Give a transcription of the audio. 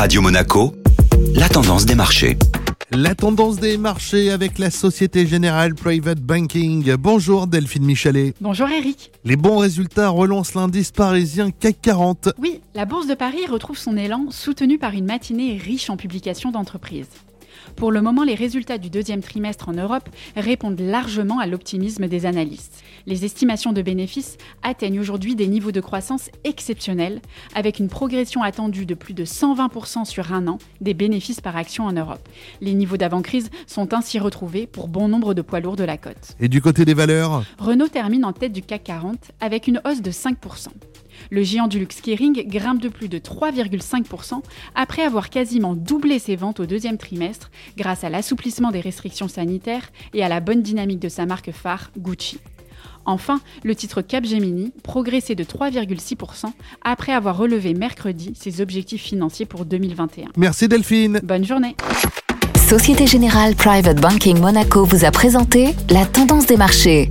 Radio Monaco, la tendance des marchés. La tendance des marchés avec la Société Générale Private Banking. Bonjour Delphine Michalet. Bonjour Eric. Les bons résultats relancent l'indice parisien CAC 40. Oui, la Bourse de Paris retrouve son élan soutenu par une matinée riche en publications d'entreprises. Pour le moment, les résultats du deuxième trimestre en Europe répondent largement à l'optimisme des analystes. Les estimations de bénéfices atteignent aujourd'hui des niveaux de croissance exceptionnels, avec une progression attendue de plus de 120% sur un an des bénéfices par action en Europe. Les niveaux d'avant-crise sont ainsi retrouvés pour bon nombre de poids lourds de la cote. Et du côté des valeurs? Renault termine en tête du CAC 40 avec une hausse de 5%. Le géant du luxe Kering grimpe de plus de 3,5% après avoir quasiment doublé ses ventes au deuxième trimestre grâce à l'assouplissement des restrictions sanitaires et à la bonne dynamique de sa marque phare Gucci. Enfin, le titre Capgemini progressait de 3,6% après avoir relevé mercredi ses objectifs financiers pour 2021. Merci Delphine. Bonne journée. Société Générale Private Banking Monaco vous a présenté la tendance des marchés.